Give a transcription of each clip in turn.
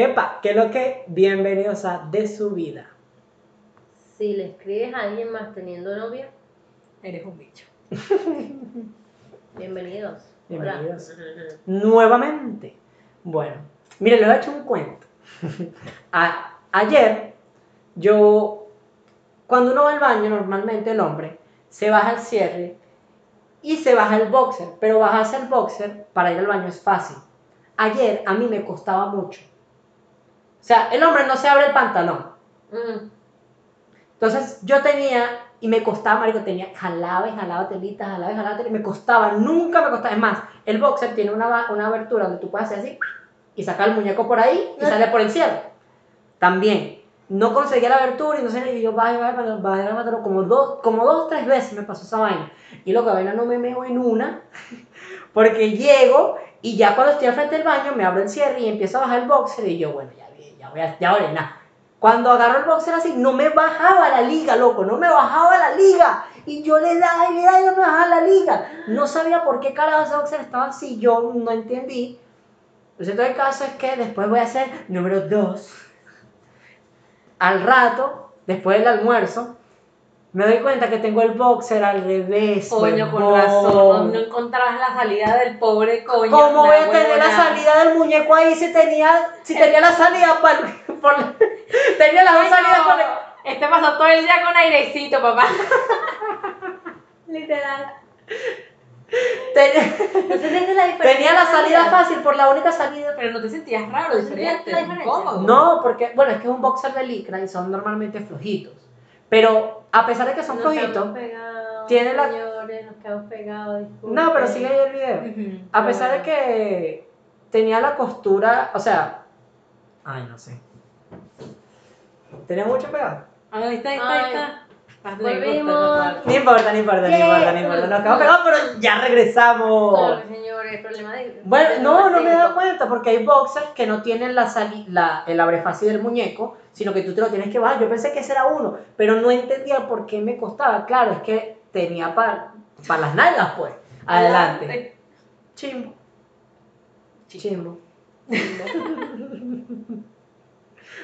Epa, ¿qué es lo que? Bienvenidos a De su vida. Si le escribes a alguien más teniendo novia, Eres un bicho. bienvenidos. Bienvenidos. Hola. Nuevamente. Bueno, miren, les a echar un cuento. A- ayer, yo, cuando uno va al baño, normalmente el hombre se baja el cierre y se baja el boxer, pero bajarse el boxer para ir al baño es fácil. Ayer a mí me costaba mucho. O sea, el hombre no se abre el pantalón. Mm, Entonces yo tenía, y me costaba, marico, tenía, jalaba y jalaba telitas, jalaba y jalaba telitas, me costaba, nunca me costaba. Es más, el boxer tiene una, una abertura donde tú puedes hacer así y sacar el muñeco por ahí y sale por el cierre. También, no conseguía la abertura y no sé, y yo bajé, bajé, bajé, bajé pantalón, como dos, como dos, tres veces me pasó esa vaina. Y lo que vaina no me meo en una, porque llego y ya cuando estoy al frente del baño me abro el cierre y empiezo a bajar el boxer y yo, bueno, ya, ya ya voy a nada. Cuando agarro el boxer así, no me bajaba la liga, loco, no me bajaba la liga. Y yo le daba y le daba y no me bajaba la liga. No sabía por qué carajo ese boxer estaba así, yo no entendí. Pues entonces el caso es que después voy a hacer número dos. Al rato, después del almuerzo, me doy cuenta que tengo el boxer al revés. Coño, con razón. No, encontrabas la salida del pobre coño. ¿Cómo voy a tener la salida del muñeco ahí si tenía, si tenía la salida para, tenía las dos salidas por el- Este pasó todo el día con airecito, papá. Literal. tenía, la tenía la salida fácil por la única salida. Pero no te sentías raro, ¿No sentías diferente, incómodo. No, porque, bueno, es que es un boxer de licra y son normalmente flojitos. Pero a pesar de que son flojitos, tiene la- Señores, nos quedamos pegados. disculpen. no, pero sigue ahí el video. A pesar de que tenía la costura, o sea, ay, no sé. Tenía mucho pegado. Ah, Ahí está, ahí está, ahí está. Volvimos. No importa, no importa, no importa, no importa. Nos quedamos pegados, pero ya regresamos. Sorry, señores, problema de. Bueno, no, no me he dado da cuenta porque hay boxers que no tienen la, sali- la el abre fácil del muñeco, sino que tú te lo tienes que bajar. Yo pensé que ese era uno, pero no entendía por qué me costaba. Claro, es que tenía para las nalgas, pues. Adelante. Chimbo. Chimbo.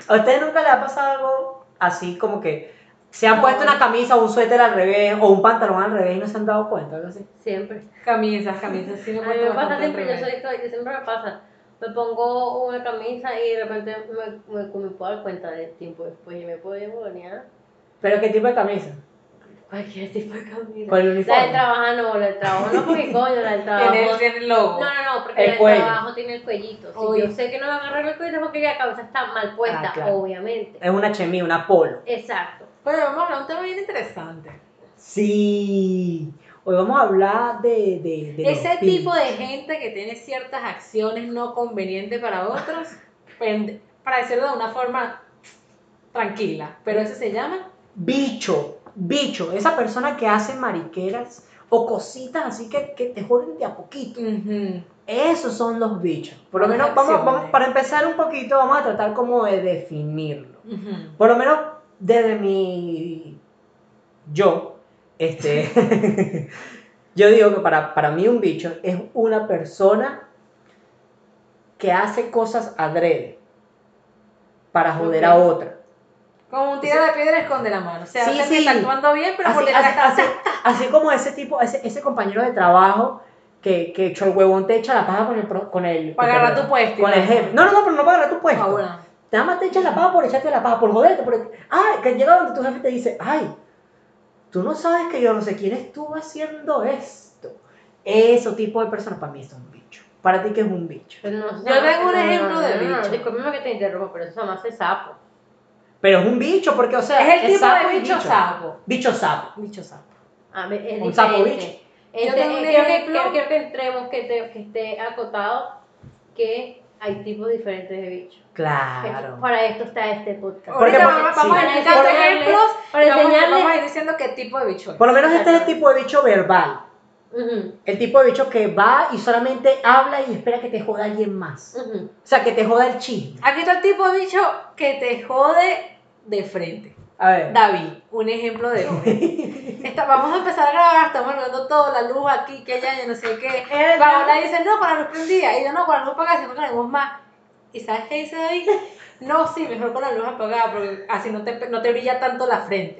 ¿A ustedes nunca les ha pasado algo así como que se han No. puesto una camisa o un suéter al revés o un pantalón al revés y no se han dado cuenta? Algo así. Siempre. Camisas, camisas. Sí, me A he mí puesto me pasa siempre, yo soy yo siempre me pasa. Me pongo una camisa y de repente me, me, me puedo dar cuenta del tiempo después y me puedo poner ¿Pero qué tipo de camisa? cualquier tipo de camisa. Con el La uniforme. del trabajo no, la del trabajo no, porque coño, la del trabajo. Tiene, tiene el logo. No, no, no, porque El la del cuello. trabajo tiene el cuellito. Si Uy. yo sé que no me va a agarrar el cuello es porque la cabeza está mal puesta, Ah, claro. obviamente. Es una chemí, una polo. Exacto. Pero vamos a hablar de un tema bien interesante. Sí. Hoy vamos a hablar de. de, de Ese tipo de gente que tiene ciertas acciones no convenientes para otros, para decirlo de una forma tranquila. Pero eso se llama Bicho, bicho. Esa persona que hace mariqueras o cositas así que, que te joden de a poquito. ujú, Esos son los bichos. Por lo menos, vamos, vamos, para empezar un poquito, vamos a tratar como de definirlo. ujú. Por lo menos desde mi yo, este, yo digo que para, para mí un bicho es una persona que hace cosas adrede para joder a otra. Como un tira de piedra esconde la mano. O sea, Sí, sí. está actuando bien, pero por Así, detrás así, está así- así como ese tipo, ese, ese compañero de trabajo que, que echó el huevón te echa la paja con el, con el Para agarrar tu puesto. con el jefe. No, no, no, pero no para agarrar tu puesto. Ah, bueno. Nada más te echas la paja por echarte la paja, por joderte. Por... Ay, que llega donde tu jefe te dice, ay, tú no sabes que yo no sé quién estuvo haciendo esto. Ese tipo de personas para mí es un bicho. Para ti, que es un bicho? Pero no, Yo tengo un ejemplo de bicho. discúlpeme que te interrumpa, pero eso se llama hace sapo. Pero es un bicho, porque, o sea, Es el tipo sapo de y bicho sapo. Bicho sapo. Bicho sapo. A ver, es Un sapo bicho. Este, Yo tengo un que, ejemplo. quiero que entremos, que, te- que esté acotado que hay tipos diferentes de bichos. Claro. Para esto está este podcast. Porque- Ahorita porque- vamos, vamos sí. a explicar Porque- ejemplos. para y vamos, vamos a ir diciendo qué tipo de bicho es. Por lo menos este es el tipo de bicho verbal. Ujú, El tipo de bicho que va y solamente habla y espera que te joda alguien más. ujú. O sea, que te joda el chisme. Aquí está el tipo de bicho que te jode de frente. A ver. David, un ejemplo de hoy. Está- vamos a empezar a grabar, estamos grabando todo, la luz aquí, que allá, yo no sé qué. Paola dice, no, con la luz prendida. Y yo, no, con la luz apagada, si no queremos más. ¿y sabes qué dice David? No, sí, mejor con la luz apagada, porque así no te, no te brilla tanto la frente.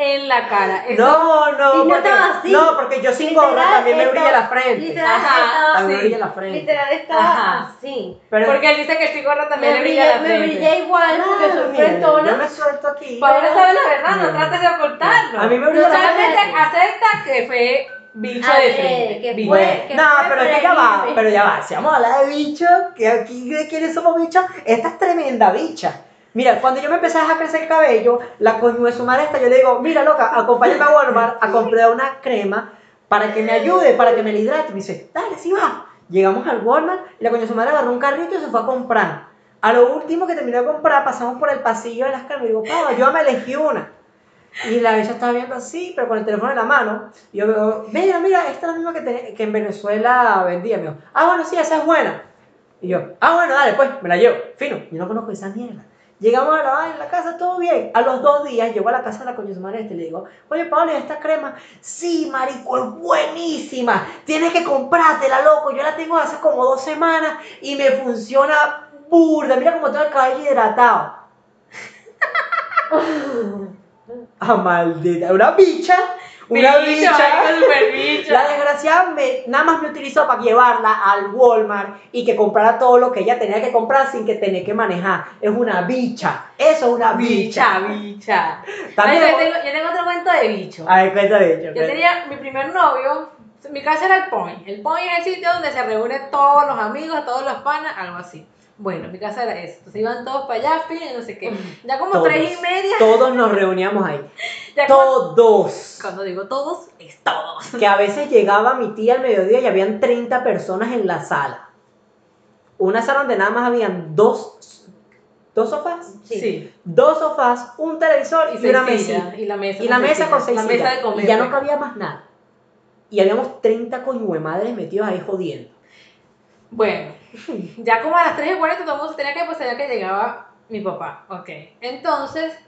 En la cara. Eso- No, no, Y no porque, estaba así. no, porque yo sin gorra Literal, también me esto- brilla la frente. Literal Ajá, estaba También me sí. brilla la frente. Literal estaba Ajá. así. Pero, Porque él dice que chico gorra también Me le brilla brilla, la me frente. brilla igual porque Claro, soy mira, frentona. yo me suelto aquí. Paola sabe la verdad, no No. trates de ocultarlo. A mí me brilla la frente. acepta que fue bicho A de frente. que Bicho. fue- Bueno, que no, fue pero que ya va, pero ya va. Si vamos a hablar de bichos, que aquí de quiénes somos bichos, esta es tremenda bicha. Mira, cuando yo me empecé a dejar crecer el cabello, la coño su madre esta, yo le digo, mira loca, acompáñame a Walmart a comprar una crema para que me ayude, para que me la hidrate. Me dice, dale, sí va. Llegamos al Walmart y la coño su madre agarró un carrito y se fue a comprar. A lo último que terminó de comprar, pasamos por el pasillo de las cremas y digo, Pau, yo me elegí una. Y la ella estaba viendo así, pero con el teléfono en la mano. Y yo veo, mira, mira, esta es la misma que, te- en Venezuela vendía. Me dijo, ah, bueno, sí, esa es buena. Y yo, ah, bueno, dale, pues, me la llevo. Fino, yo no conozco esa mierda. Llegamos a la, vaina, en la casa, todo bien. A los dos días llego a la casa de la coño madre este y le digo, oye, Pablo, ¿y esta crema? Sí, marico, es buenísima. Tienes que comprártela, loco. Yo la tengo hace como dos semanas y me funciona burda. Mira cómo tengo el cabello hidratado. Ah, maldita. Una bicha. Una Bicho, bicha. bicho. La desgraciada me, nada más me utilizó para llevarla al Walmart y que comprara todo lo que ella tenía que comprar sin que tener que manejar. Es una bicha. Eso es una bicha. Bicha, bicha. También. Ay, yo, tengo, yo tengo otro cuento de bicho. A ver, cuenta de hecho. Yo tenía mi primer novio, mi casa era el Point. El Point es el sitio donde se reúnen todos los amigos, todos los panas, algo así. Bueno, mi casa era eso. Entonces iban todos para allá, fin, no sé qué. Ya como Todos. tres y media. Todos nos reuníamos ahí. Ya como- Todos. cuando digo todos, es todos. Que a veces llegaba mi tía al mediodía y habían 30 personas en la sala. Una sala donde nada más habían dos, dos sofás. Sí. Dos sofás, un televisor y, seis una sillas, mesita. Y la mesa. Y la mesa sillas, con seis La mesa de comer. Y ya no pues. cabía más nada. Y habíamos 30 coño madres metidos ahí jodiendo. Bueno, ya como a las 3 y 40 todo el mundo se tenía que pues ya que llegaba mi papá. Ok. Entonces,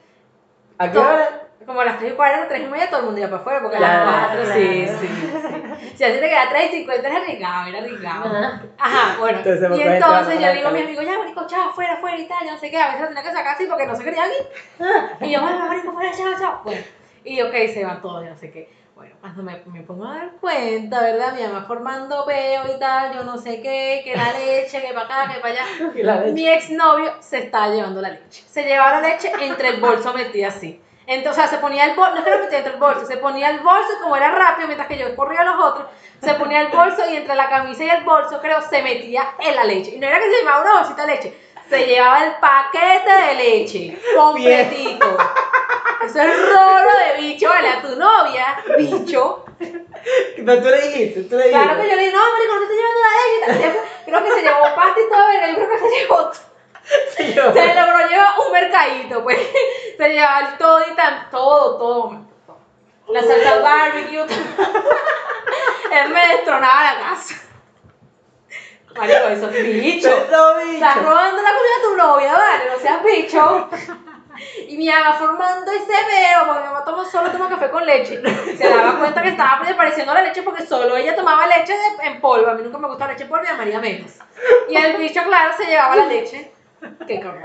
¿A qué hora? como a las 3 y 40, 3 y media todo el mundo iba para afuera porque a Claro, las 4, claro. sí, sí, sí. Si así te queda 3 y 50 era arriesgado, era arriesgado. Ajá. Ajá, bueno. Entonces, y entonces yo digo a mi a amigo, ya, marico, chao, fuera, fuera y tal, yo no sé qué. A veces lo tenía que sacar así porque no se querían ir. Y yo, bueno, marico, fuera, chao, chao. Bueno, y ok, se van todos, yo no sé qué. Bueno, cuando me, me pongo a dar cuenta, ¿verdad? Mi mamá formando peo y tal, yo no sé qué, que la leche, que para acá, que para allá. Mi exnovio se estaba llevando la leche. Se llevaba la leche entre el bolso metida así. Entonces, o sea, se ponía el bolso, no es que lo metía entre el bolso, se ponía el bolso y como era rápido, mientras que yo corría a los otros, se ponía el bolso y entre la camisa y el bolso, creo, se metía en la leche. Y no era que se llevaba una bolsita de leche, se llevaba el paquete de leche completito. Eso es rolo de bicho, ¿vale? A tu novia, bicho. Pero tú le dijiste, tú le dijiste. Claro que yo le dije, no, marico, no te llevando la leche. Creo que se llevó pasta y todo, verga, yo creo que se llevó Sí, yo- se logró llevar un mercadito, pues. Se llevaba el todo y tan, todo, todo. todo. La salsa barbecue. Él me destronaba la casa. Marico, eso es bicho. Eso, bicho. Estás robando la comida a tu novia, vale, no seas bicho. Y mi mamá formando ese veo, porque mi mamá toma, solo toma café con leche. Se daba cuenta que estaba desapareciendo la leche porque solo ella tomaba leche de- en polvo. A mí nunca me gusta la leche en polvo y a María menos. Y el bicho, claro, se llevaba la leche. Qué cabrón.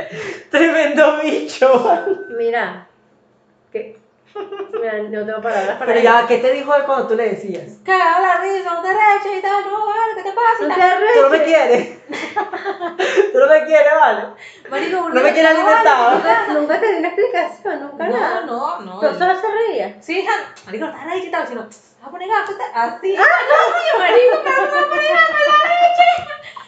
Tremendo bicho. Mira. Mira, no tengo palabras para Pero ya, ¿qué te dijo él cuando tú le decías? Cagado la risa, no te reches y tal. No, vale, ¿qué te pasa? No te Tú no me quieres. Tú no me quieres, vale. Marico, No me quieres alimentar. Nunca, nunca te di una explicación, nunca No, nada. no, no. Pero solo se reía. Sí, hija, marico, no estás reche y tal, sino, vas a poner gafas, así. ¡Ah, no, mío, marico, que no a poner gafas en la leche!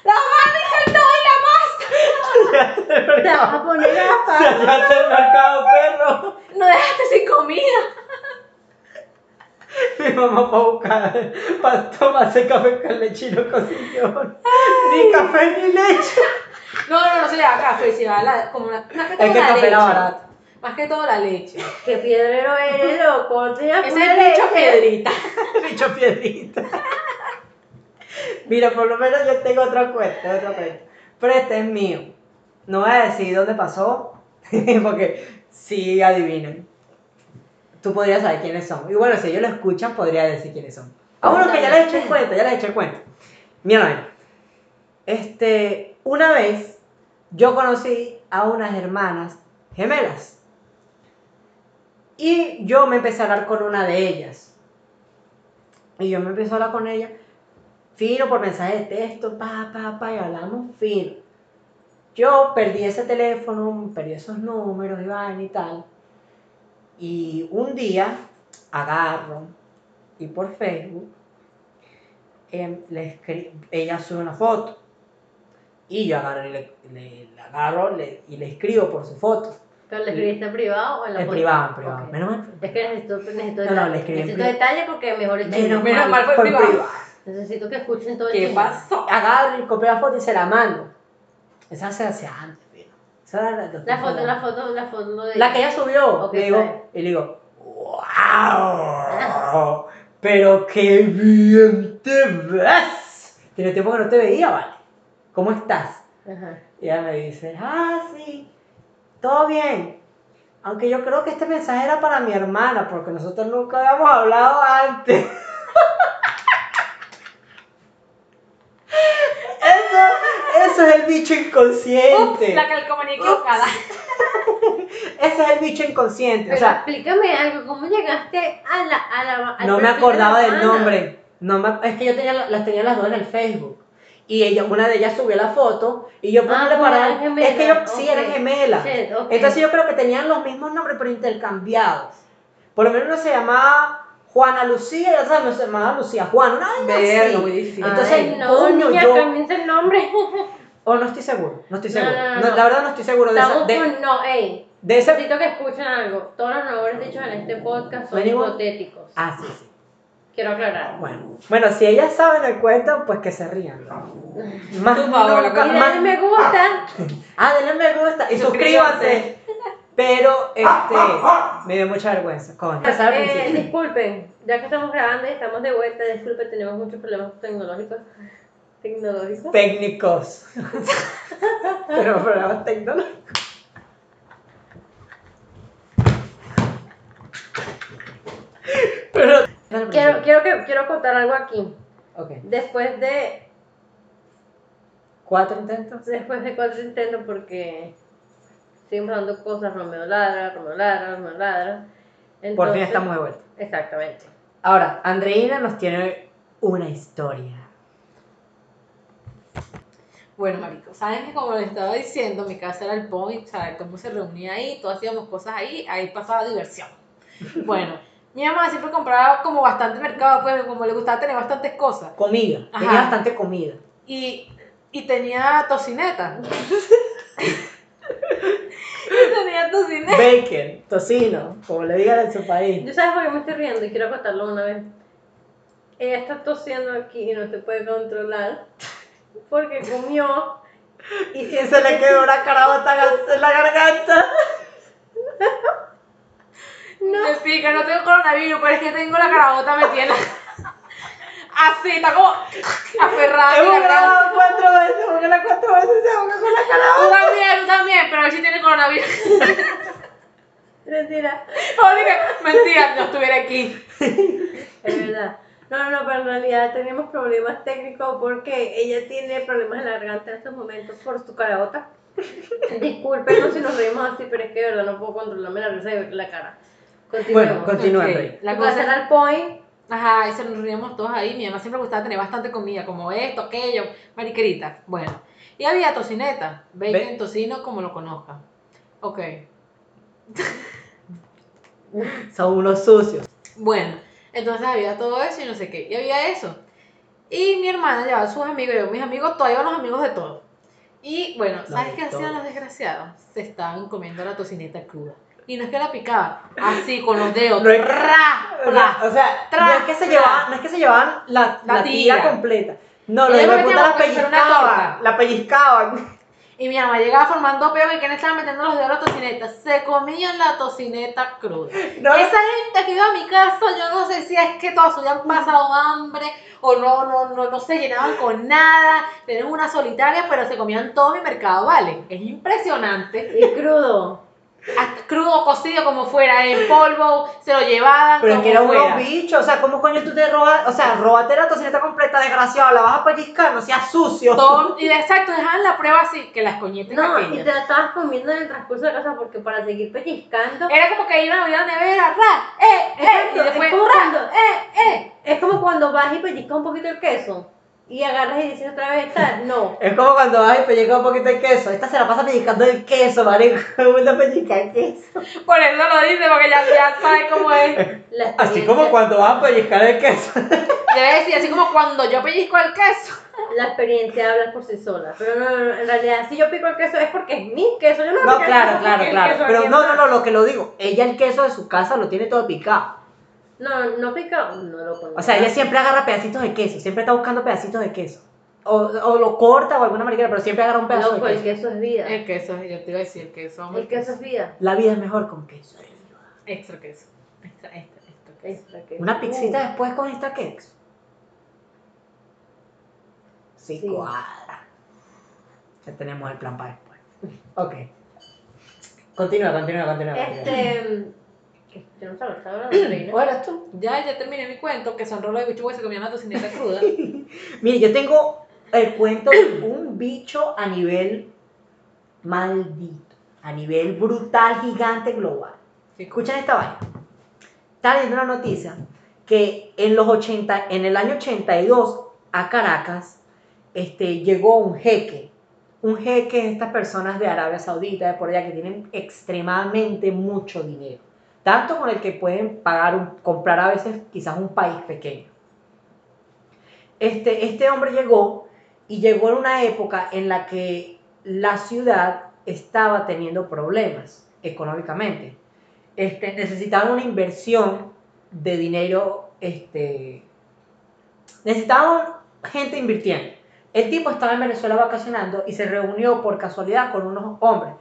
¡La mano, el todo y la masa! Te vas a poner gafas. Sacaste del mercado, perro. No dejaste sin comida. Mi mamá para buscar, para tomarse café con leche y no consiguió ni café ni leche. No, no, no se llevaba café, se la, como más que todo Es que el la café leche. era barato. Más que todo la leche. Qué piedrero eres, loco. Te ibas a Ese poner es el bicho leche. piedrita. Bicho piedrita. Mira, por lo menos yo tengo otro cuento, otro cuento. Pero este es mío. No voy a decir dónde pasó, porque sí adivinan. Tú podrías saber quiénes son. Y bueno, si ellos lo escuchan, podría decir quiénes son. Ah, bueno, que ya les eché el cuento, ya les eché el cuento. Mira. Este, una vez yo conocí a unas hermanas gemelas. Y yo me empecé a hablar con una de ellas. Y yo me empecé a hablar con ella, fino por mensaje de texto, pa, pa, pa, y hablamos fino. Yo perdí ese teléfono, perdí esos números, Iván y tal. Y un día agarro y por Facebook em, le ella sube una foto. Y yo agarro y le, le- la agarro le- y le escribo por su foto. ¿Pero le escribiste en privado o en la En privado, en privado. Ok. Menos mal. Es que necesito, necesito No, no, detalle. le escribí en necesito privado. detalle porque mejor chisme. Menos, Menos mal fue por privado. Necesito que escuchen todo el ¿Qué pasó? Agarro y compré la foto y se la mando. Esa se hace antes. Esa era la, La foto, la foto, la foto de La que ella subió. Le digo, y le digo, ¡Wow! Pero qué bien te ves. Tiene tiempo que no te veía, ¿vale? ¿Cómo estás? Ajá. Y ella me dice, ah, sí, todo bien. Aunque yo creo que este mensaje era para mi hermana, porque nosotros nunca habíamos hablado antes. Bicho Ups, inconsciente. la calcomanía equivocada. Ese es el bicho inconsciente. Pero o sea, explícame algo, ¿cómo llegaste a la... A la al no me perfil de acordaba del nombre. No me- es que yo tenía, las tenía las dos en el Facebook. Y ella, una de ellas subió la foto y yo por Ah, Es que yo, sí, eran gemelas. Shit, ok. Entonces yo creo que tenían los mismos nombres pero intercambiados. Por lo menos uno se llamaba Juana Lucía y otra no se llamaba Lucía Juan. Una muy difícil. Entonces, Ay, no, coño, niña, yo- el nombre. O no estoy seguro, no estoy seguro. no, no, No. La verdad no estoy seguro de, esa- Estamos de, con... No, ey. de ese... Necesito que escuchen algo. Todos los nombres dichos en este podcast son hipotéticos. Ah, sí, sí. Quiero aclarar. Bueno, bueno, si ellas saben el cuento, pues que se rían. Más Tú, Paola, nunca- más- dale me gusta. Ah, denle me gusta y suscríbanse. Pero, este, me dio mucha vergüenza, coño. Eh, disculpen, ya que estamos grabando y estamos de vuelta, disculpen, tenemos muchos problemas tecnológicos. Tecnológicos. Técnicos. Pero programas tecnológicos. Pero. Quiero, quiero, que, quiero contar algo aquí. Ok. Después de, Cuatro intentos. después de cuatro intentos, porque seguimos dando cosas, Romeo ladra, Romeo ladra, Romeo ladra. Por fin Entonces- estamos de vuelta. Exactamente. Ahora, Andreina nos tiene una historia. Bueno, marico, saben que como les estaba diciendo, mi casa era el point, ¿sabes? Cómo se reunía ahí, todos hacíamos cosas ahí, ahí pasaba diversión. Bueno, mi mamá siempre compraba como bastante mercado, pues como le gustaba tener bastantes cosas. Comida. Ajá. Tenía bastante comida. Y, y tenía tocineta. y tenía tocineta. Bacon, tocino, como le digan en su país. ¿Yo sabes por qué me estoy riendo? Y quiero contarlo una vez. Ella está tosiendo aquí y no se puede controlar porque comió y Y se le quedó una carabota en la garganta. Me pica, no tengo coronavirus, pero es que tengo la carabota metida en la- Así, está como aferrada. Hemos grabado cuatro veces, porque las cuatro veces se ahoga con la Tú carabota. también, tú también, pero a ver si tiene coronavirus. Mentira, Oiga, mentira, no estuviera aquí. es verdad. No, no, no, pero en realidad tenemos problemas técnicos porque ella tiene problemas en la garganta en estos momentos por su carabota. Discúlpenos si nos reímos así, pero es que de verdad no puedo controlarme la risa y ver la cara. Continuemos. Bueno, continúa, Ok, Rey. La cosa cosa era el point. Ajá, y se nos reíamos todos ahí. Mi mamá siempre gustaba tener bastante comida, como esto, aquello, mariquerita. Bueno, y había tocineta, bacon, Ve- tocino, como lo conozca. Ok. Son unos sucios. Bueno, entonces había todo eso y no sé qué. Y había eso. Y mi hermana llevaba a sus amigos, yo, mis amigos, iban los amigos de todos. Y bueno, ¿sabes qué hacían los desgraciados? Se estaban comiendo la tocineta cruda. Y no es que la picaban, así con los dedos. No es- ¡Ra! ¡Ra! O sea, no Tra- es que se llevaban, no es que se llevaban la, La la tira completa. No, Ellos de lo puta la pellizcaban. La pellizcaban. Y mi mamá llegaba formando peo y que le estaban metiendo los dedos a la tocineta. Se comían la tocineta cruda. No, Esa gente que iba a mi casa, yo no sé si es que todos habían pasado hambre o no, no, no, no se llenaban con nada, tenían una solitaria, pero se comían todo mi mercado, ¿vale? Es impresionante. Y crudo. Crudo, cocido, como fuera, en polvo, se lo llevaban Pero como que era fuera. unos bichos, o sea, ¿cómo coño tú te robas? O sea, róbate la tocineta completa, desgraciado, la vas a pellizcar, no seas sucio. Y de- exacto, dejaban la prueba así, que las coñetas No, y te la estabas comiendo en el transcurso de casa porque para seguir pellizcando. Era como que iban a abrir la nevera, ra, eh, eh, Exacto, y después, es como ra, cuando- eh, eh. Es como cuando vas y pellizcas un poquito el queso y agarras y dices otra vez tal. No. Es como cuando vas y pellizcas un poquito el queso. Esta se la pasa pellizcando el queso, marico. Una pellizca el queso. Por eso lo dice, porque ya, ya sabe cómo es. La Así como cuando vas a pellizcar el queso. Debe decir, así como cuando yo pellizco el queso. La experiencia habla por sí sola. Pero no, no, no, en realidad, si yo pico el queso es porque es mi queso. Yo no No, el claro, queso claro, claro. Pero no, no, no, lo que lo digo. Ella el queso de su casa lo tiene todo picado. No, no pica. No lo. O sea, ella siempre agarra pedacitos de queso. Siempre está buscando pedacitos de queso. O, o lo corta o alguna manera, pero siempre agarra un pedazo Loco, de el queso. queso es vida. El queso, yo te iba a decir, el queso. El queso es vida. La vida es mejor con queso. Extra queso. Extra, extra, extra queso. Extra queso. Una pizzita Uh, después con esta queso. Sí, Sí. cuadra. Ya tenemos el plan para después. Ok. Continúa, continúa, continúa. continúa. Este. que Yo no sabía, estaba hablando de reina. ¿O eres tú? Ya, ya terminé mi cuento, que son rolos de bicho porque se comían la tocineta cruda. Mire, yo tengo el cuento de un bicho a nivel maldito, a nivel brutal, gigante, global. Escuchen esta vaina. Estaba leyendo una noticia que en los 80, en el año 82 a Caracas, este, llegó un jeque. Un jeque es estas personas de Arabia Saudita, de por allá, que tienen extremadamente mucho dinero. Tanto con el que pueden pagar, un- comprar a veces quizás un país pequeño. Este, este hombre llegó y llegó en una época en la que la ciudad estaba teniendo problemas económicamente. Este, necesitaban una inversión de dinero, este, necesitaban gente invirtiendo. El tipo estaba en Venezuela vacacionando y se reunió por casualidad con unos hombres.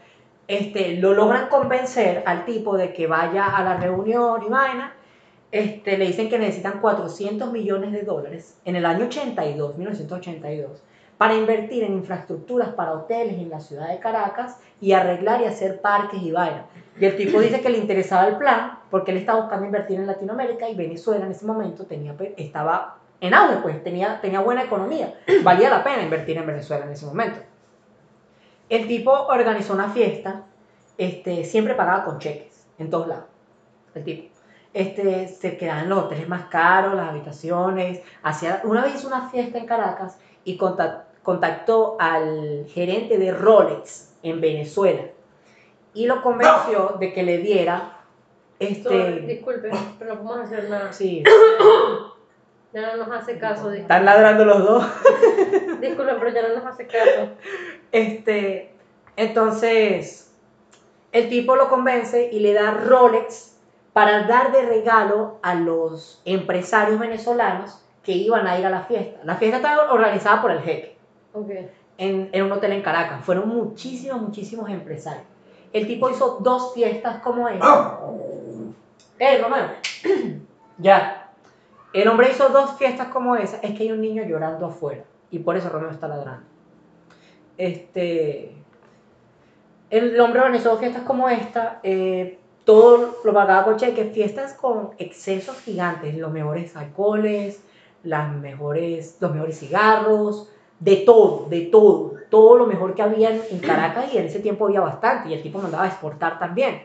Este, lo logran convencer al tipo de que vaya a la reunión y vaina. Este, le dicen que necesitan 400 millones de dólares en el año 82, 1982, para invertir en infraestructuras para hoteles en la ciudad de Caracas y arreglar y hacer parques y vaina. Y el tipo dice que le interesaba el plan porque él estaba buscando invertir en Latinoamérica y Venezuela en ese momento tenía, estaba en auge, pues tenía, tenía buena economía. Valía la pena invertir en Venezuela en ese momento. El tipo organizó una fiesta, este, siempre pagaba con cheques, en todos lados. El tipo. Este, se quedaba en los hoteles más caros, las habitaciones. Hacía, una vez hizo una fiesta en Caracas y contact- contactó al gerente de Rolex en Venezuela y lo convenció de que le diera este Disculpe, pero no podemos hacer nada. sí Ya no nos hace caso. Disculpe, están ladrando los dos disculpe pero ya no nos hace caso. este entonces el tipo lo convence y le da Rolex para dar de regalo a los empresarios venezolanos que iban a ir a la fiesta la fiesta estaba organizada por el jeque Ok. en, en un hotel en Caracas. Fueron muchísimos, muchísimos empresarios. El tipo hizo dos fiestas como esa. ¡Eh, Romero! ya. El hombre hizo dos fiestas como esa. Es que hay un niño llorando afuera. Y por eso Romero está ladrando. Este. El hombre organizó fiestas como esta. eh, todo lo pagaba con cheques. Fiestas con excesos gigantes. Los mejores alcoholes, las mejores, los mejores cigarros, de todo, de todo, todo lo mejor que había en Caracas y en ese tiempo había bastante y el tipo mandaba a exportar también.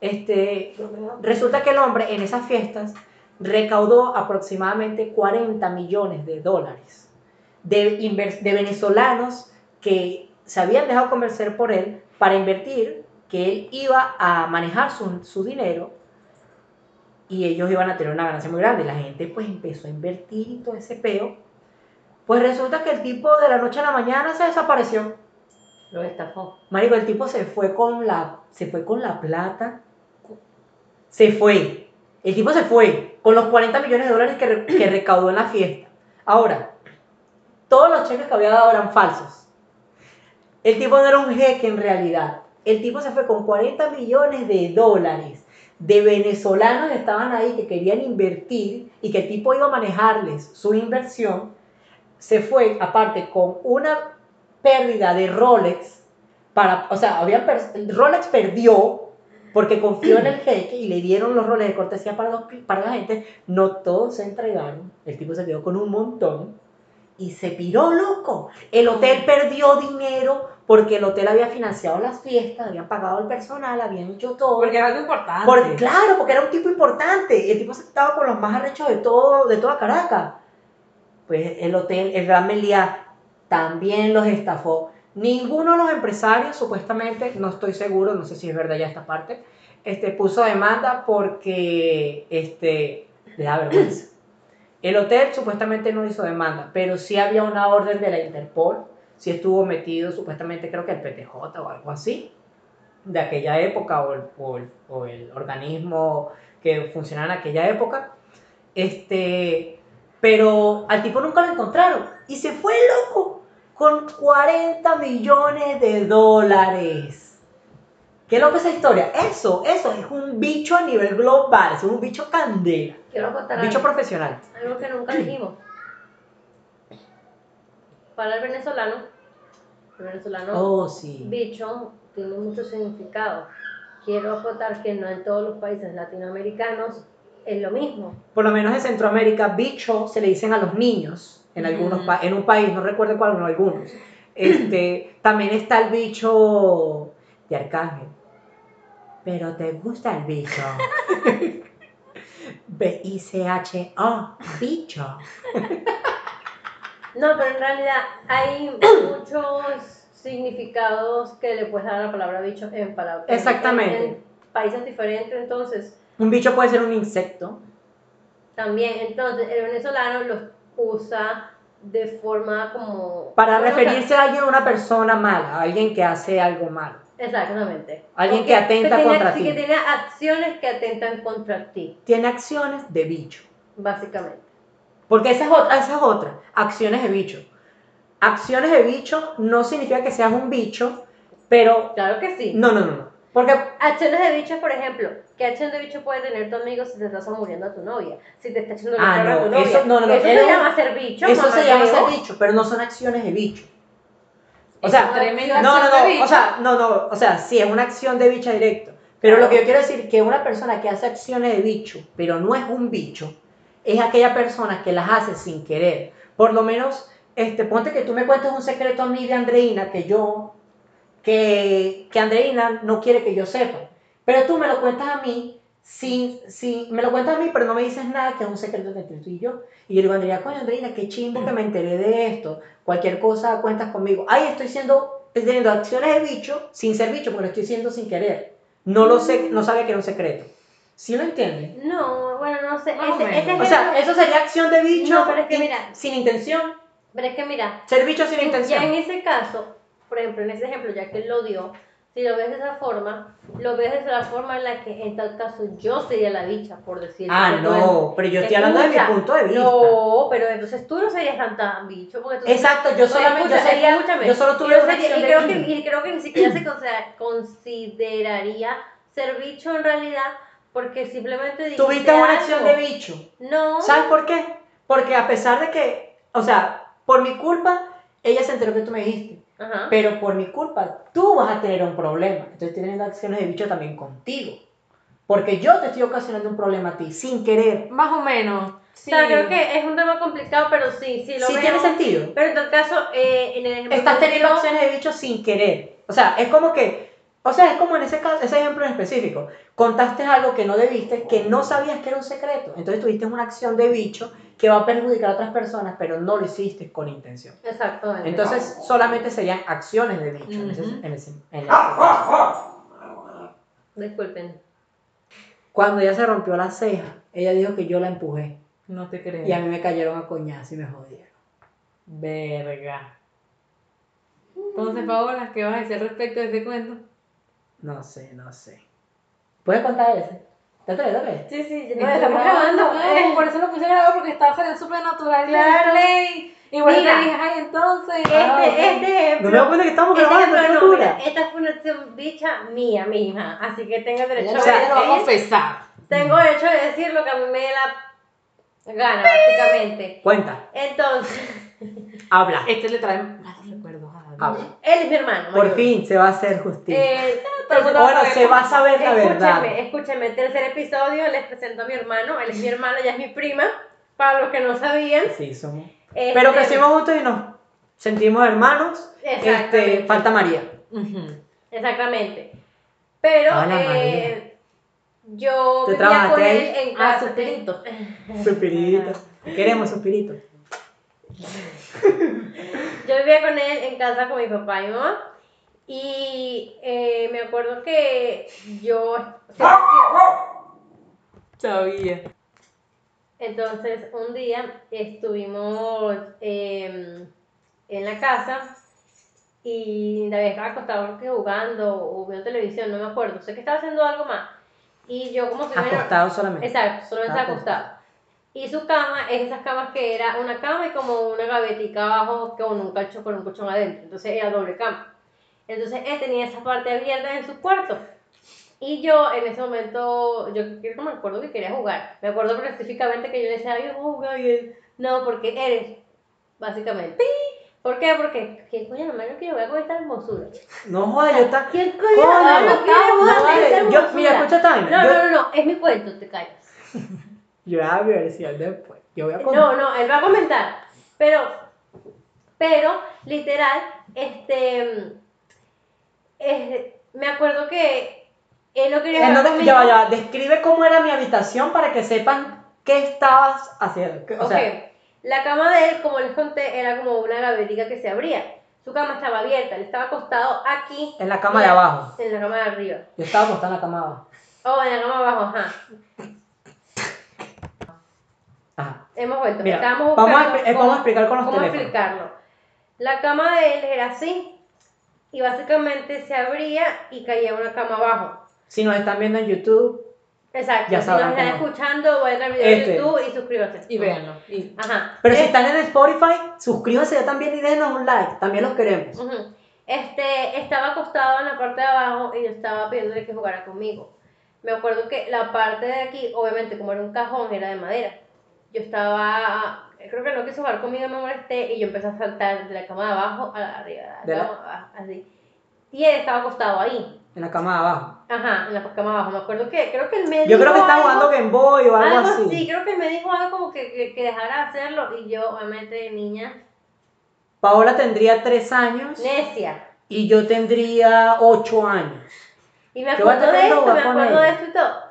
Este, resulta que el hombre en esas fiestas recaudó aproximadamente 40 millones de dólares de, venezolanos que se habían dejado convencer por él para invertir, que él iba a manejar su, su dinero y ellos iban a tener una ganancia muy grande. La gente pues empezó a invertir y todo ese peo. Pues resulta que el tipo de la noche a la mañana se desapareció. Lo estafó. Marico, el tipo se fue con la, se fue con la plata. Se fue. El tipo se fue con los 40 millones de dólares que, re- que recaudó en la fiesta. Ahora, todos los cheques que había dado eran falsos. El tipo no era un jeque en realidad. El tipo se fue con 40 millones de dólares de venezolanos que estaban ahí que querían invertir y que el tipo iba a manejarles su inversión. Se fue, aparte, con una pérdida de Rolex para, o sea, había Rolex perdió porque confió en el jeque y le dieron los roles de cortesía para, los, para la gente, no todos se entregaron, el tipo se quedó con un montón y se piró loco. El hotel perdió dinero porque el hotel había financiado las fiestas, habían pagado el personal, habían hecho todo. Porque era algo importante. Claro, porque era un tipo importante. El tipo se estaba con los más arrechos de todo, de toda Caracas. Pues el hotel, el Gran Meliá, también los estafó. Ninguno de los empresarios, supuestamente, no estoy seguro, no sé si es verdad ya esta parte, este, puso demanda porque este, le da vergüenza. El hotel supuestamente no hizo demanda, pero sí había una orden de la Interpol, sí estuvo metido supuestamente creo que el PTJ o algo así, de aquella época, o el, o el- organismo que funcionaba en aquella época. Este, pero al tipo nunca lo encontraron y se fue loco con 40 millones de dólares. ¿Qué loco esa historia? Eso, eso es un bicho a nivel global, es un bicho candela, Quiero contar bicho algo, profesional. algo que nunca dijimos. Para el venezolano, el venezolano Oh, sí. bicho tiene mucho significado. Quiero acotar que no en todos los países latinoamericanos es lo mismo. Por lo menos en Centroamérica, bicho se le dicen a los niños, en, algunos en un país, no recuerdo cuál, no algunos. Este, también está el bicho de Arcángel. Pero te gusta el bicho. B-I-C-H-O, bicho. No, pero en realidad hay muchos significados que le puedes dar a la palabra bicho en palabras. Exactamente. En, países diferentes, entonces, Un bicho puede ser un insecto. también, entonces, el venezolano los usa de forma como... Para bueno, o sea, referirse a alguien, a una persona mala, a alguien que hace algo malo. Exactamente. Alguien O que atenta tiene- contra sí, ti. que tiene acciones que atentan contra ti, Tiene acciones de bicho. básicamente. Porque esa es otra, esa es otra. Acciones de bicho. Acciones de bicho no significa que seas un bicho, pero Claro que sí. no, no, no, no. Porque Acciones de bicho, por ejemplo, ¿qué acción de bicho puede tener tu amigo si te estás muriendo a tu novia? Si te está echando la Ah, cara a no, tu novia. eso- no, no, no, Eso se llama ser bicho. eso se llama ser bicho, pero no son acciones de bicho. O Es sea, tremenda no, no, no, o sea, no, no, o sea, sí, es una acción de bicho directo. Pero lo que yo quiero decir que una persona que hace acciones de bicho, pero no es un bicho, es aquella persona que las hace sin querer. Por lo menos, este, ponte que tú me cuentes un secreto a mí de Andreina que yo, que, que Andreina no quiere que yo sepa. Pero tú me lo cuentas a mí, sin, sin, me lo cuentas a mí, pero no me dices nada que es un secreto entre tú y yo. Y yo le digo, Andreina, coño, Andreina, qué chimbo que me enteré de esto. Cualquier cosa cuentas conmigo. Ay, estoy siendo, teniendo acciones de bicho sin ser bicho, porque lo estoy haciendo sin querer. No lo sé, no sabía que era un secreto. ¿Sí lo entiendes? No, bueno, no sé. Más o Ese, ese menos. O sea, eso sería acción de bicho No, pero es que in- mira. sin intención. Pero es que mira, Ser bicho sin ya en intención. ese caso, por ejemplo, en ese ejemplo, ya que él lo dio, si lo ves de esa forma, lo ves de la forma en la que en tal caso yo sería la bicha, por decirlo. Ah, no, pero yo estoy hablando de mi punto de vista. No, pero entonces tú no serías tan, tan bicho. Porque tú Exacto, yo solamente, yo sería, escúchame. yo solo tuve yo una sería- y creo, que, y creo que ni siquiera se considera- consideraría ser bicho en realidad, porque simplemente dijiste Tuviste una acción de bicho. No. ¿Sabes por qué? Porque a pesar de que, o sea, por mi culpa, ella se enteró que tú me dijiste. Ajá. Pero por mi culpa, tú vas a tener un problema. Estoy teniendo acciones de bicho también contigo. Porque yo te estoy ocasionando un problema a ti, sin querer. Más o menos. Sí. O sea, creo que es un tema complicado, pero sí, sí lo Sí veo. tiene sentido. Pero en todo caso, eh, en el Estás teniendo acciones de bicho sin querer. O sea, es como que, o sea, es como en ese, caso, ese ejemplo en específico. Contaste algo que no debiste, que no sabías que era un secreto. Entonces tuviste una acción de bicho que va a perjudicar a otras personas, pero no lo hiciste con intención. Exactamente. Entonces, solamente serían acciones de bicho en ese- Ujú. en ese- en ese caso. Disculpen. Cuando ella se rompió la ceja, ella dijo que yo la empujé. No te creo. Y a mí me cayeron a coñazo y me jodieron. Verga. Entonces, Paola, ¿qué vas a decir al respecto de ese cuento? No sé, no sé. ¿Puedes contar ese? Dale, dale. Sí, sí, no, estamos grabando. eh. por eso lo puse grabado porque estaba saliendo súper natural. Claro. Play. Y bueno, Mira. te dije, ay, entonces. Este, ah, este ejemplo. No me doy cuenta que estamos este grabando, qué ejemplo no, esta fue una acción bicha mía misma, así que tengo derecho, O lo, sea, lo a decir, confesar. tengo derecho a decir lo que a mí me la gana, básicamente. Cuenta, Entonces, habla. Este le trae malos recuerdos a David. Habla. Él es mi hermano. Por mayor. fin se va a hacer justicia. Eh, bueno, se va a saber la verdad. escúcheme, escúcheme. Tercer episodio, les presento a mi hermano. Él es mi hermano, ella es mi prima. Para los que no sabían. Sí, somos. Este, Pero crecimos juntos y nos sentimos hermanos. Exactamente. Este, falta María. Ujú. Exactamente. Pero Hola, eh, yo ¿Tú vivía con él en Ah, casa. suspirito. Suspirito. Queremos suspirito. Yo vivía con él en casa con mi papá y mi mamá. Y eh, me acuerdo que yo. Sabía. Entonces, un día estuvimos eh, en la casa y David estaba acostado que jugando o viendo televisión, no me acuerdo. Sé que estaba haciendo algo más. Y yo, como me- Acostado solamente. Exacto, solamente Estaba acostado. Y su cama es esas camas que era una cama y como una gavetica abajo con un colchón, con un colchón adentro. Entonces era doble cama. Entonces él tenía esa parte abierta en su cuarto. Y yo en ese momento, yo creo me acuerdo que quería jugar. Me acuerdo específicamente que yo le decía, yo voy a jugar y él, no, porque eres, básicamente. ¿Por qué? Porque, ¿quién coño no me quiere jugar con esta hermosura? No jodas, yo está. ¿Quién coño Coño, no me quiere no jugar con esta mira, escucha también. No, no, no, no, es mi cuento, te callas. yo voy a ver después. Yo voy a contar. No, no, él va a comentar. Pero, pero, literal, este, eh, me acuerdo que él no quería ¿En jugar dónde- conmigo. ya ya. Describe cómo era mi habitación para que sepan qué estabas haciendo. O sea, la cama de él, como les conté, era como una gavetica que se abría. Su cama estaba abierta, él estaba acostado aquí. en la cama de abajo. En la cama de arriba. Yo estaba acostado en la cama abajo. Oh, en la cama abajo, ajá. Ajá. Hemos vuelto. Mira, Estábamos vamos a, expli- eh, cómo- vamos a explicar con los ¿Cómo teléfonos. explicarlo? La cama de él era así. Y básicamente se abría y caía una cama abajo. Si nos están viendo en YouTube, Exacto. Ya si nos están cómo. escuchando, vayan al video Este. de YouTube y suscríbanse. Y véanlo. Y Ajá. pero si Eh, están en Spotify, suscríbanse ya también y denos un like. También los queremos. Ujú. Este, estaba acostado en la parte de abajo y yo estaba pidiéndole que jugara conmigo. Me acuerdo que la parte de aquí, obviamente como era un cajón, era de madera. Yo estaba, creo que no quiso jugar conmigo, me molesté y yo empecé a saltar de la cama de abajo a la arriba, de la cama de abajo, así. Y él estaba acostado ahí. En la cama de abajo. Ajá, en la cama de abajo. Me acuerdo que, creo que él me Yo creo que dijo estaba jugando Game Boy o algo, algo así. así, creo que me dijo algo como que, que, que dejara de hacerlo y yo, obviamente, de niña, Paola tendría 3 años necia. y yo tendría 8 años. Y me acuerdo de esto, me acuerdo de esto y todo.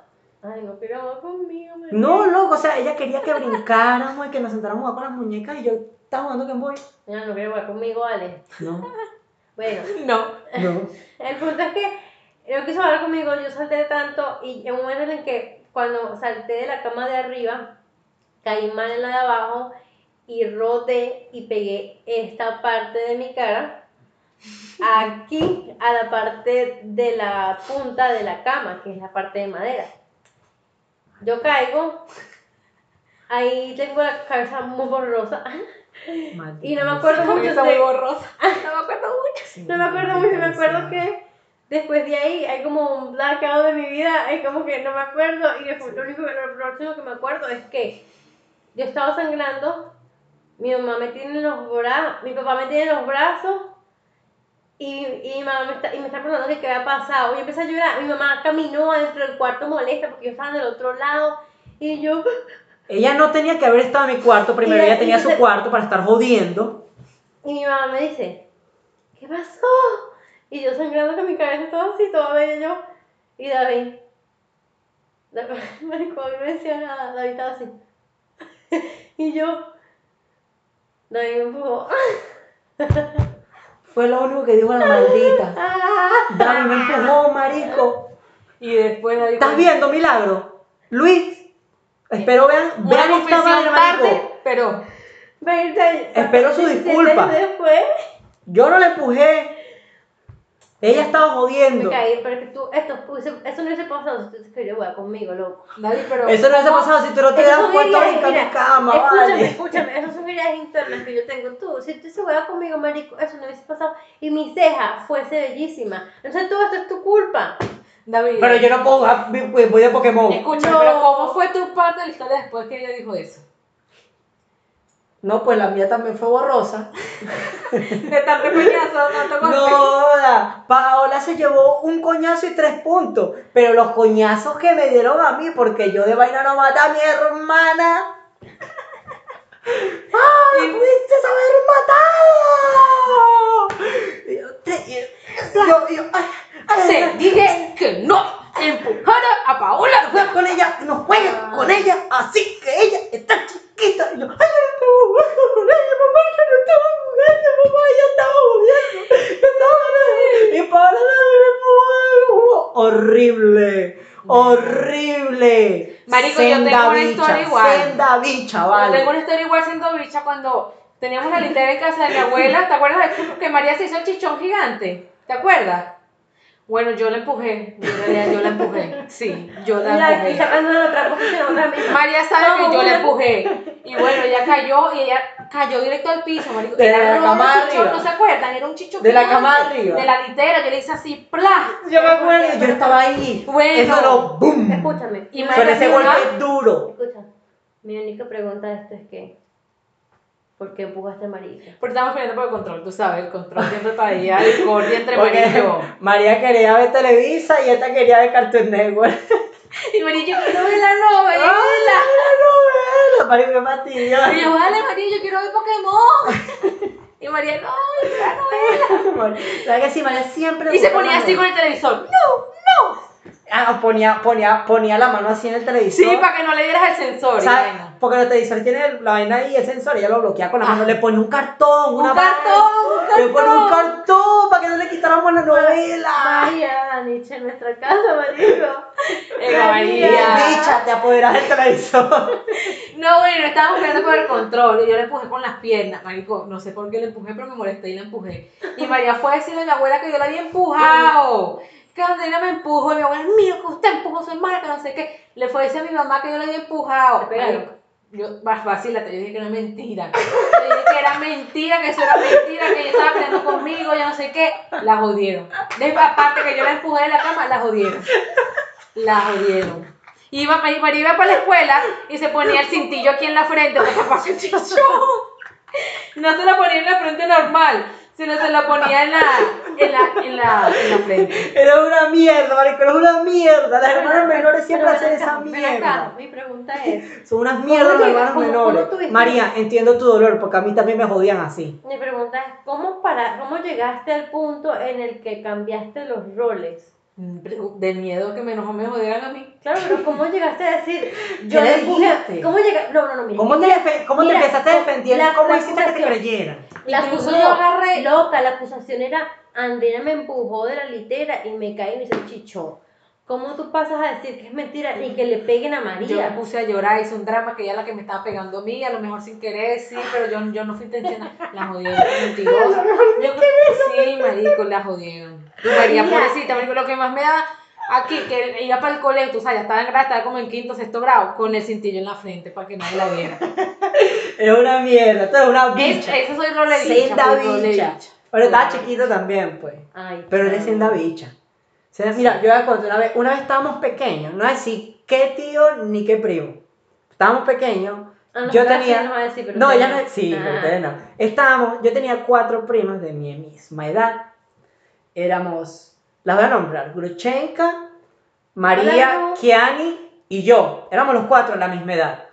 Ay, no quiero jugar conmigo. No, loco, o sea, ella quería que brincáramos y que nos sentáramos a jugar con las muñecas y yo estaba jugando Game Boy. Ya no quiero jugar conmigo, vale. No, Bueno, no. no. el punto es que no quiso jugar conmigo, yo salté tanto y en un momento en el que cuando salté de la cama de arriba, caí mal en la de abajo y rodé y pegué esta parte de mi cara aquí a la parte de la punta de la cama, que es la parte de madera. Yo caigo, ahí tengo la cabeza muy borrosa y no me acuerdo mucho de- muy borrosa. No me acuerdo mucho. no me acuerdo mucho, me acuerdo que después de ahí hay como un blackout de mi vida, es como que no me acuerdo y después lo único que lo próximo que me acuerdo es que yo estaba sangrando, mi mamá me tiene en los brazos, mi papá me tiene en los brazos y, y mi mamá me está, y me está preguntando que qué había pasado. Y empecé a llorar, mi mamá caminó adentro del cuarto molesta porque yo estaba en el otro lado y yo, Ella no tenía que haber estado en mi cuarto, primero ella tenía su cuarto para estar jodiendo. Y mi mamá me dice, ¿qué pasó? Y yo sangrando con mi cabeza todo así, todo bello yo. Y David, David, me decía nada, David estaba así. y yo, David me empujó. Fue lo único que dijo la maldita. Dani me empujó, marico. Y después nadie. ¿Estás viendo, Milagro? Luis, espero vean, Una vean esta marico. tarde, pero. Espero su 17 disculpa. Después, Yo no la empujé. Ella estaba me jodiendo. caí, pero que tú, esto, hubiese- eso no hubiese pasado si tú querías jugar conmigo, loco. Nadie, pero. Eso no se ha pasado si tú no te son puesto a mi cama, escúchame, vale. escúchame, esas son heridas internas que yo tengo. Tú, si tú se juega conmigo, marico, eso no hubiese pasado. Y mi ceja fuese bellísima. Entonces todo esto es tu culpa. David. Pero yo no puedo jugar, voy voy de Pokémon. Escúchame, No. pero ¿cómo fue tu parte de la historia después que ella dijo eso? No, pues la mía también fue borrosa. De tanto coñazo, tanto golpe. No. Paola se llevó un coñazo y tres puntos. Pero los coñazos que me dieron a mí, porque yo de vaina no maté a mi hermana. ¡Ah! ¡Pudiste haber matado! Yo, te- yo, yo, ay, ay, Te ay, dije que no empujara a Paola. juega con ella, no juegues con ella, así que ella está chiquita. Y yo, ay, yo no estaba jugando con ella, mamá, yo no estaba jugando, mamá, ella estaba jugando. Yo estaba jugando. Y Paola me empujó. Horrible, horrible. Marico, yo tengo una bicha, historia igual. Senda bicha, Yo tengo una historia igual siendo bicha cuando teníamos la litera en casa de mi abuela. ¿Te acuerdas de que María se hizo el chichón gigante? ¿Te acuerdas? Bueno, yo la empujé. Yo, en realidad, yo la empujé. Sí, yo la La empujé. sacando de otra posición. María sabe No, que yo la empujé. Y bueno, ella cayó y ella cayó directo al piso, marico. De Era la un cama chichón, arriba. ¿no se acuerdan? Era un chichón De la cama arriba. De la litera, yo le hice así, ¡pla! Yo me acuerdo, yo estaba ahí. Bueno. Eso lo boom. Escúchame. Y Con ese golpe duro. Escucha, mi única pregunta de esto es que, ¿por qué empujaste a Marisa? Porque estamos peleando por el control, tú sabes, el control siempre traía discordia entre María y yo. María quería ver Televisa y esta quería ver Cartoon Network. Y María, yo quiero ver la novela. ¡Ay, la novela! María me fastidió. Y yo, vale, María, yo quiero ver Pokémon. Y María, no, la novela. ¿Sabes que sí? María siempre... Y se ponía la así con el televisor. No, no. Ah, ponía, ponía, ponía la mano así en el televisor. Sí, para que no le dieras el sensor. y ¿Sabes? Porque los televisores tienen la vaina ahí, el sensor, y ella lo bloquea con la Ah. mano. Le pone un cartón, Un una cartón, vaina. un Le pone un cartón. cartón para que no le quitáramos la novela. María, Nietzsche en nuestra casa, marico. Bicha, te apoderas del televisor. No, bueno, estábamos peleando por el control. Y yo le empujé con las piernas. Marico, no sé por qué le empujé, pero me molesté y le empujé. Y María fue a decirle a mi abuela que yo la había empujado. Que Andrea me empujó. Y mi abuela, mío, que usted empujó, soy mala, que no sé qué. Le fue a decir a mi mamá que yo la había empujado. Marico, Yo, vas, vacílate, yo dije que era mentira. Yo dije que era mentira, que eso era mentira, que ella estaba peleando conmigo, yo no sé qué. La jodieron. Después, aparte que yo la empujé de la cama, la jodieron. La jodieron. Iba, María iba para la escuela y se ponía el cintillo aquí en la frente el chichón. No se lo ponía en la frente normal, sino se lo ponía en la, en la, en la, en la frente. Era una mierda, marico, era una mierda. Las hermanas menores siempre pero hacen esa mierda. Mi pregunta es, Son unas mierdas ¿Cómo los llega- hermanos cómo- cómo menores. María, entiendo tu dolor porque a mí también me jodían así. mi pregunta es, ¿cómo, para, ¿cómo llegaste al punto en el que cambiaste los roles? De miedo que me, no me jodieran a mí. Claro, pero ¿cómo llegaste a decir, yo ¿Qué le empujé? dijiste? ¿Cómo llegaste? No, no, no, mira. ¿Cómo te, defe- cómo te Mira, empezaste a defender? la- ¿Cómo la hiciste que te creyeran? La acusación, yo agarré- loca, la acusación era, Andrea me empujó de la litera y me caí y me hizo chichón. ¿Cómo tú pasas a decir que es mentira y que le peguen a Yo me María? puse a llorar, hice un drama que ella la que me estaba pegando a mí, a lo mejor sin querer, sí, pero yo, yo no fui intencional. La jodieron, mentirosa. Yo, sí, marico, la jodieron. Y María, Mira. pobrecita, marico, lo que más me da aquí, que iba para el colegio, tú sabes, ya estaba en grado, estaba como en quinto, sexto grado, con el cintillo en la frente para que nadie la viera. Era una mierda, tú eres una Es, bicha. eso soy role bicha, Senda pues, role de bicha. bicha. Pero estaba Claro. chiquito también, pues. Ay, Pero eres chamo. senda bicha. O sea, mira, yo voy a contar una vez, una vez estábamos pequeños, no decir qué tío ni qué primo. Estábamos pequeños. Ah, no, yo tenía. no va a decir, pero no, ella no. Sí, Ah. pero ustedes no. Estábamos, yo tenía cuatro primos de mi misma edad. Éramos, las voy a nombrar: Gruchenka, María. Kiani y yo. Éramos los cuatro de la misma edad.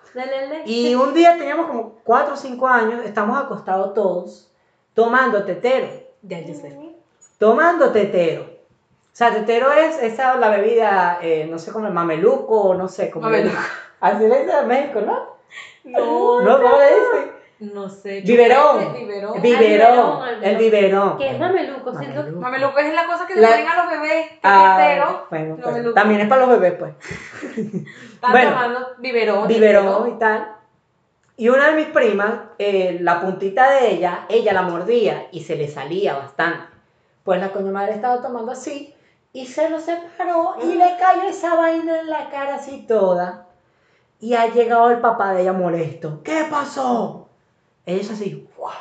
Y un día teníamos como 4 o 5 años, estamos acostados todos, tomando tetero. Ya, yo sé. Tomando tetero. O sea, tetero es esa la bebida, eh, no sé cómo, el mameluco, no sé cómo. Mameluco. Así le dicen en México, ¿no? No, ¿No? ¿Cómo le dicen? No sé. Biberón. Biberón. Biberón. El biberón. biberón. ¿Qué es mameluco? Siento Mameluco. Mameluco es la cosa que le ponen a los bebés, que Ah, bueno, Mameluco. también es para los bebés, pues. Están Bueno. tomando biberón. biberón y tal. Y una de mis primas, eh, la puntita de ella, ella la mordía y se le salía bastante. Pues la coño madre estaba tomando así y se lo separó y le cayó esa vaina en la cara así toda. Y ha llegado el papá de ella molesto. ¿Qué pasó? Ella es así, ¡guau!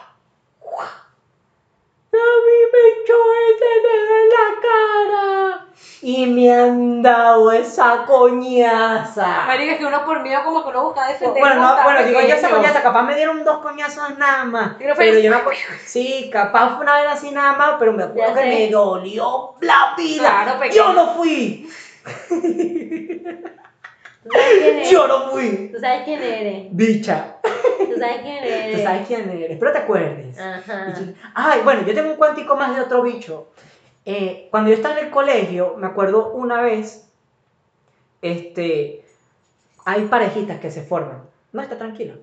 ¡guau! A mí me echó ese dedo en la cara. y me han dado esa coñaza. Marica, es que uno por miedo como que uno busca defender. Bueno, no, bueno, digo yo esa coñaza, capaz me dieron dos coñazos nada más. Pero yo me acuerdo, sí, capaz fue una vez así nada más, pero me acuerdo Ya que sé. me dolió la vida. Claro, pequeño. yo no fui, ¿Tú sabes quién eres? yo no fui. ¿Tú sabes quién eres? Bicha, ¿Tú sabes quién eres? tú sabes quién eres, espero te acuerdes. Ajá. Ay, bueno, yo tengo un cuantico más de otro bicho. Eh, cuando yo estaba en el colegio, me acuerdo una vez, este, hay parejitas que se forman. No, está tranquilo.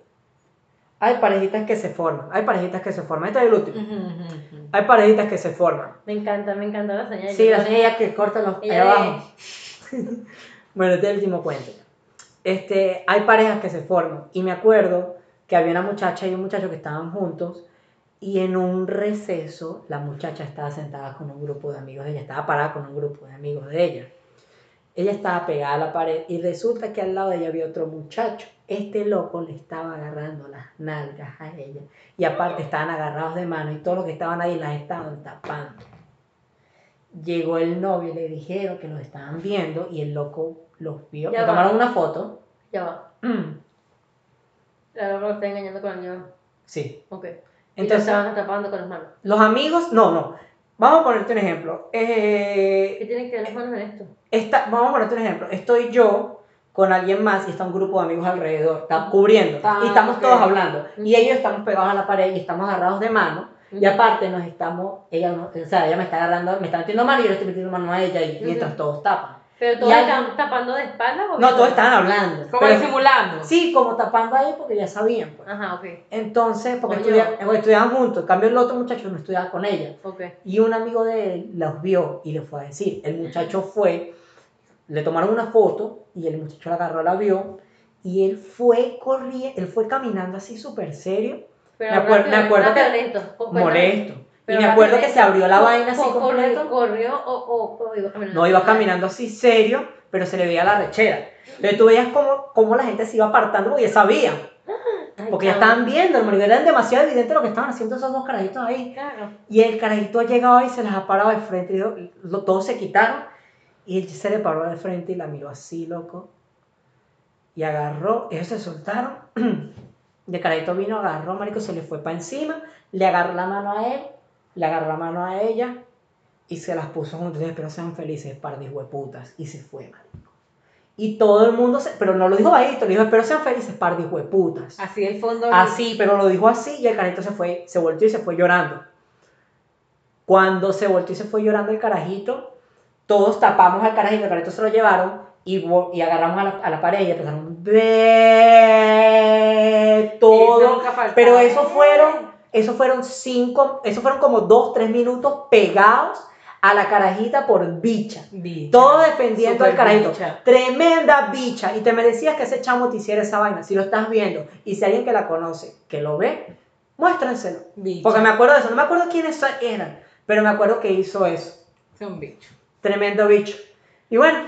Hay parejitas que se forman, hay parejitas que se forman. Este es el último. Ujú, ujú, ujú. Hay parejitas que se forman. Me encanta, me encanta la señal. Sí, la señora que corta los Ella abajo. bueno, este es el último cuento. Este, hay parejas que se forman. Y me acuerdo que había una muchacha y un muchacho que estaban juntos. Y en un receso, la muchacha estaba sentada con un grupo de amigos de ella. Estaba parada con un grupo de amigos de ella. Ella estaba pegada a la pared. Y resulta que al lado de ella había otro muchacho. Este loco le estaba agarrando las nalgas a ella. Y aparte estaban agarrados de mano. Y todos los que estaban ahí las estaban tapando. Llegó el novio y le dijeron que los estaban viendo y el loco los vio. Ya le va. tomaron una foto. Ya va. La loca lo está engañando con el niño. sí. Ok. y lo Entonces, estaban atrapando con las manos. los amigos, no, no. Vamos a ponerte un ejemplo. ¿Qué Eh, tienen que ver las manos en esto? esta- vamos a ponerte un ejemplo. Estoy yo con alguien más y está un grupo de amigos alrededor, está cubriendo. Ah, y estamos ok. todos hablando. Y Ujú. ellos estamos pegados a la pared y estamos agarrados de mano. Y aparte nos estamos, ella, no- o sea, ella me está agarrando, me está metiendo mano y yo le estoy metiendo mano a ella y Ujú. mientras todos tapan. ¿Pero todos están tapando de espaldas o No, todos estaban hablando. Como pero- disimulando. Sí, como tapando ahí porque ya sabían. Pues. Ajá, ok. Entonces, porque estudiaban, porque estudiaban juntos. En cambio, el otro muchacho no estudiaba con ella. Ok. Y un amigo de él los vio y le fue a decir. El muchacho fue, le tomaron una foto y el muchacho la agarró, la vio. Y él fue corriendo, él fue caminando así súper serio, Pero Me acuer- rápido, me acuerdo que- molesto. Pero y me acuerdo que se abrió la vaina así co- completa. corrió, corrió o, o, o iba caminando. No, iba caminando así serio, pero se le veía la rechera. Entonces tú veías cómo, cómo la gente se iba apartando porque ya sabían. Porque ya estaban viendo, hermano, era demasiado evidente lo que estaban haciendo esos dos carajitos ahí. Claro. Y el carajito ha llegado y se las ha parado de frente. Y todos se quitaron. Y él se le paró de frente y la miró así, loco. Y agarró, ellos se soltaron. Y el carajito vino, agarró, marico, se le fue para encima. Le agarró la mano a él, le agarró la mano a ella. Y se las puso juntos. Espero sean felices, par de hueputas. Y se fue, marico. Y todo el mundo, se, pero no lo dijo bajito, le dijo, espero sean felices, par de hueputas. Así el fondo. Así, pero lo dijo así y el carajito se fue, se volteó y se fue llorando. Cuando se volteó y se fue llorando el carajito, todos tapamos al carajito, el carajito se lo llevaron y, y agarramos a la, a la pared y empezaron ve todo. Pero eso fueron, eso fueron cinco, eso fueron como dos, tres minutos pegados a la carajita por bicha. Bicha. Todo defendiendo al carajito. bicha. Tremenda bicha. Y te merecías que ese chamo te hiciera esa vaina. Si lo estás viendo y si alguien que la conoce, que lo ve, muéstrenselo. Bicha. Porque me acuerdo de eso. No me acuerdo quiénes eran, pero me acuerdo que hizo eso. Son bichos. Tremendo bicho. Y bueno,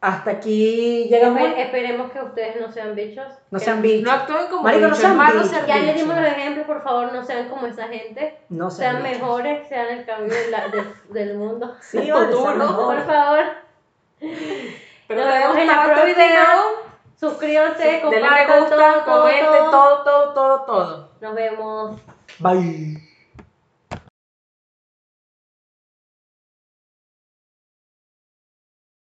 hasta aquí llegamos. Espe- esperemos que ustedes no sean bichos. No Que- sean bichos. No actúen como Marico, no sean bichos. Ya les bicho. dimos los ejemplos, por favor, no sean como esa gente. No sean Sean mejores, sean el cambio de la- del- del mundo. Sí, vale, sean Futuro, Por favor, Pero Nos vemos en la este próxima. video. suscríbanse, compartan me gusta, todo, comenten, todo, todo, todo, todo. Nos vemos. Bye.